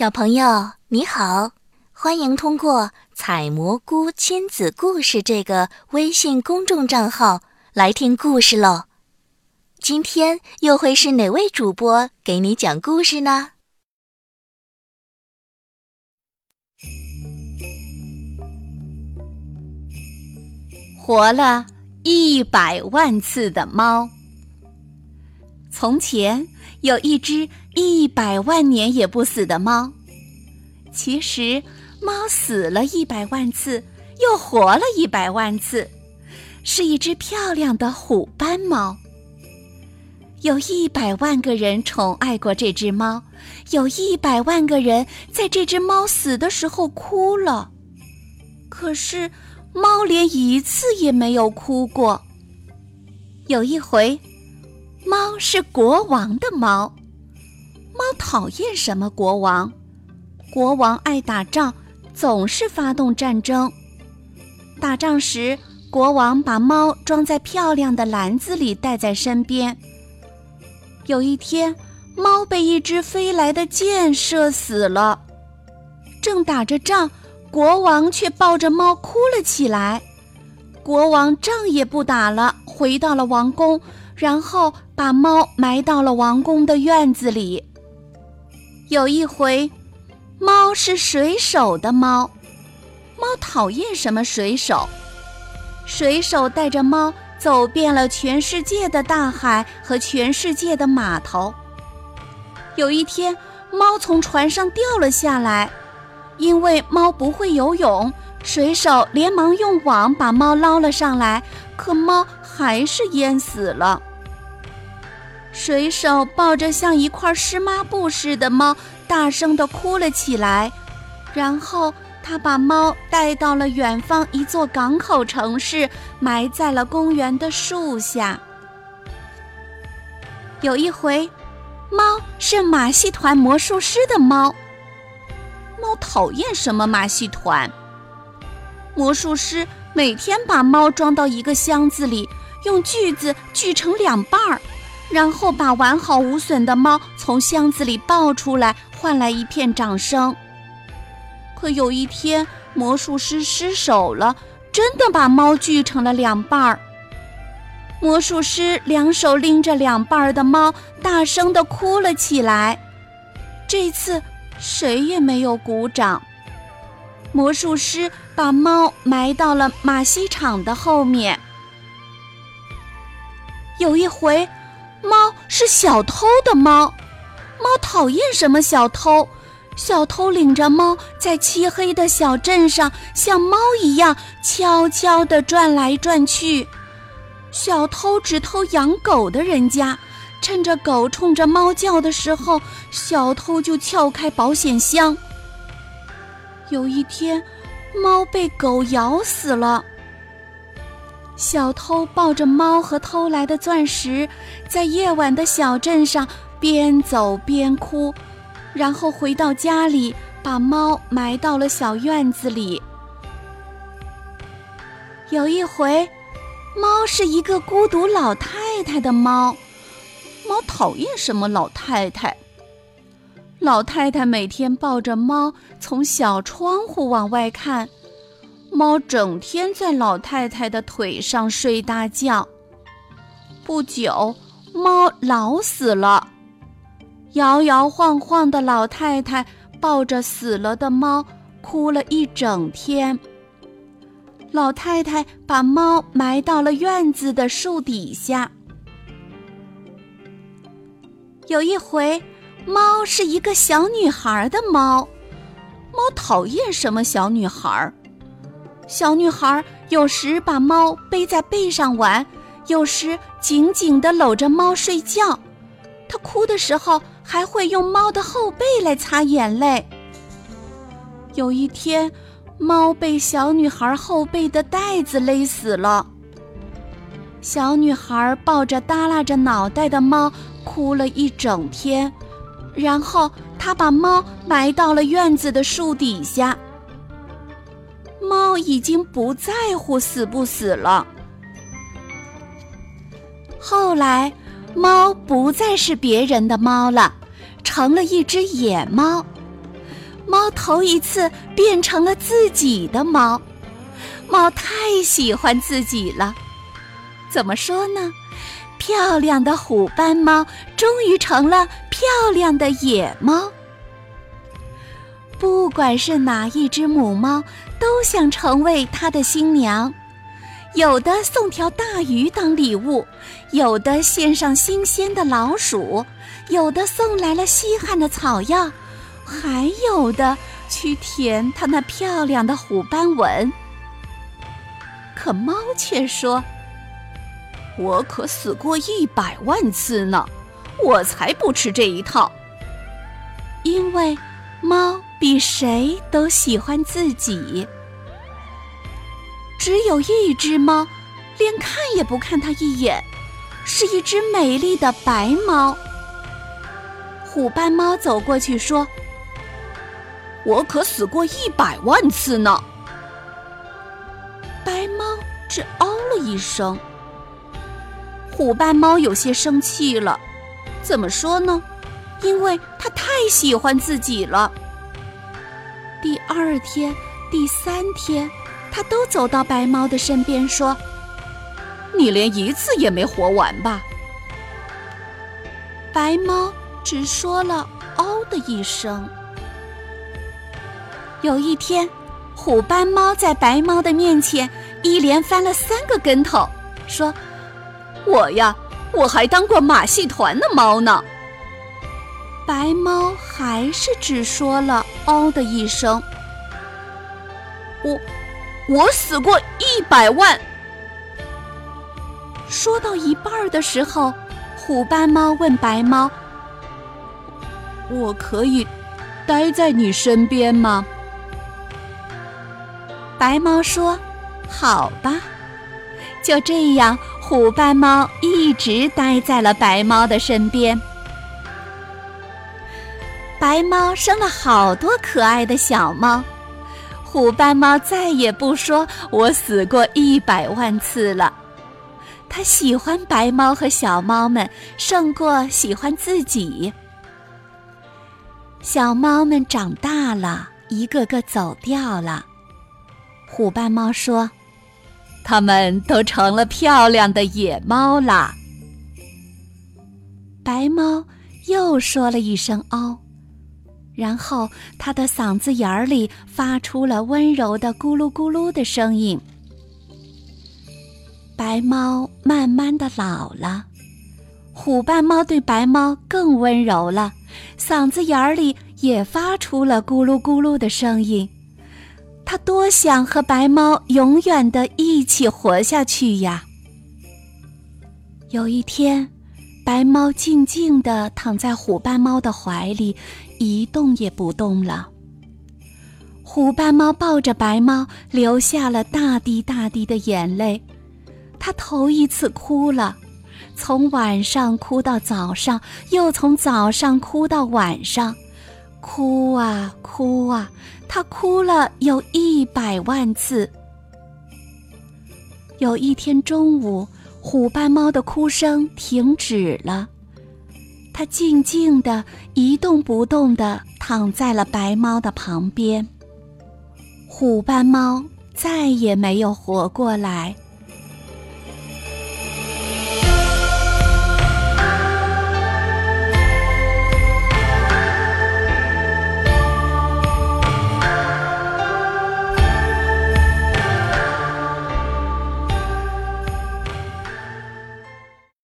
小朋友你好，欢迎通过“采蘑菇亲子故事”这个微信公众账号来听故事喽。今天又会是哪位主播给你讲故事呢？活了一百万次的猫。从前有一只一百万年也不死的猫。其实，猫死了一百万次，又活了一百万次，是一只漂亮的虎斑猫。有一百万个人宠爱过这只猫，有一百万个人在这只猫死的时候哭了。可是，猫连一次也没有哭过。有一回。猫是国王的猫，猫讨厌什么国王？国王爱打仗，总是发动战争。打仗时，国王把猫装在漂亮的篮子里带在身边。有一天，猫被一只飞来的箭射死了。正打着仗，国王却抱着猫哭了起来。国王仗也不打了，回到了王宫。然后把猫埋到了王宫的院子里。有一回，猫是水手的猫，猫讨厌什么水手？水手带着猫走遍了全世界的大海和全世界的码头。有一天，猫从船上掉了下来，因为猫不会游泳，水手连忙用网把猫捞了上来，可猫还是淹死了。水手抱着像一块湿抹布似的猫，大声地哭了起来。然后他把猫带到了远方一座港口城市，埋在了公园的树下。有一回，猫是马戏团魔术师的猫。猫讨厌什么马戏团？魔术师每天把猫装到一个箱子里，用锯子锯成两半儿。然后把完好无损的猫从箱子里抱出来，换来一片掌声。可有一天，魔术师失手了，真的把猫锯成了两半儿。魔术师两手拎着两半儿的猫，大声地哭了起来。这次谁也没有鼓掌。魔术师把猫埋到了马戏场的后面。有一回。猫是小偷的猫，猫讨厌什么小偷？小偷领着猫在漆黑的小镇上，像猫一样悄悄地转来转去。小偷只偷养狗的人家，趁着狗冲着猫叫的时候，小偷就撬开保险箱。有一天，猫被狗咬死了。小偷抱着猫和偷来的钻石，在夜晚的小镇上边走边哭，然后回到家里，把猫埋到了小院子里。有一回，猫是一个孤独老太太的猫，猫讨厌什么老太太？老太太每天抱着猫从小窗户往外看。猫整天在老太太的腿上睡大觉。不久，猫老死了。摇摇晃晃的老太太抱着死了的猫，哭了一整天。老太太把猫埋到了院子的树底下。有一回，猫是一个小女孩的猫。猫讨厌什么小女孩？小女孩有时把猫背在背上玩，有时紧紧地搂着猫睡觉。她哭的时候还会用猫的后背来擦眼泪。有一天，猫被小女孩后背的带子勒死了。小女孩抱着耷拉着脑袋的猫哭了一整天，然后她把猫埋到了院子的树底下。猫已经不在乎死不死了。后来，猫不再是别人的猫了，成了一只野猫。猫头一次变成了自己的猫。猫太喜欢自己了，怎么说呢？漂亮的虎斑猫终于成了漂亮的野猫。不管是哪一只母猫，都想成为它的新娘。有的送条大鱼当礼物，有的献上新鲜的老鼠，有的送来了稀罕的草药，还有的去舔它那漂亮的虎斑纹。可猫却说：“我可死过一百万次呢，我才不吃这一套。因为猫比谁都喜欢自己。只有一只猫，连看也不看它一眼，是一只美丽的白猫。虎斑猫走过去说：‘我可死过一百万次呢。’”白猫只哦了一声，虎斑猫有些生气了。怎么说呢？因为它太喜欢自己了。二天、第三天，他都走到白猫的身边说：“你连一次也没活完吧？”白猫只说了“哦”的一声。有一天。虎斑猫在白猫的面前一连翻了三个跟头，说：“我呀，我还当过马戏团的猫呢。”白猫还是只说了“嗷”的一声。我，我死过一百万。说到一半的时候，虎斑猫问白猫：“我可以待在你身边吗？”白猫说：“好吧。”就这样，虎斑猫一直待在了白猫的身边。白猫生了好多可爱的小猫，虎斑猫再也不说“我死过一百万次了”。它喜欢白猫和小猫们胜过喜欢自己。小猫们长大了，一个个走掉了。虎斑猫说：“它们都成了漂亮的野猫啦。”白猫又说了一声“嗷”，然后它的嗓子眼儿里发出了温柔的“咕噜咕噜”的声音。白猫慢慢的老了，虎斑猫对白猫更温柔了，嗓子眼儿里也发出了“咕噜咕噜”的声音。他多想和白猫永远的一起活下去呀！有一天，白猫静静地躺在虎斑猫的怀里，一动也不动了。虎斑猫抱着白猫，流下了大滴大滴的眼泪。它头一次哭了，从晚上哭到早上，又从早上哭到晚上。哭啊哭啊，它哭了有一百万次。有一天中午，虎斑猫的哭声停止了，它静静的一动不动的躺在了白猫的旁边。虎斑猫再也没有活过来。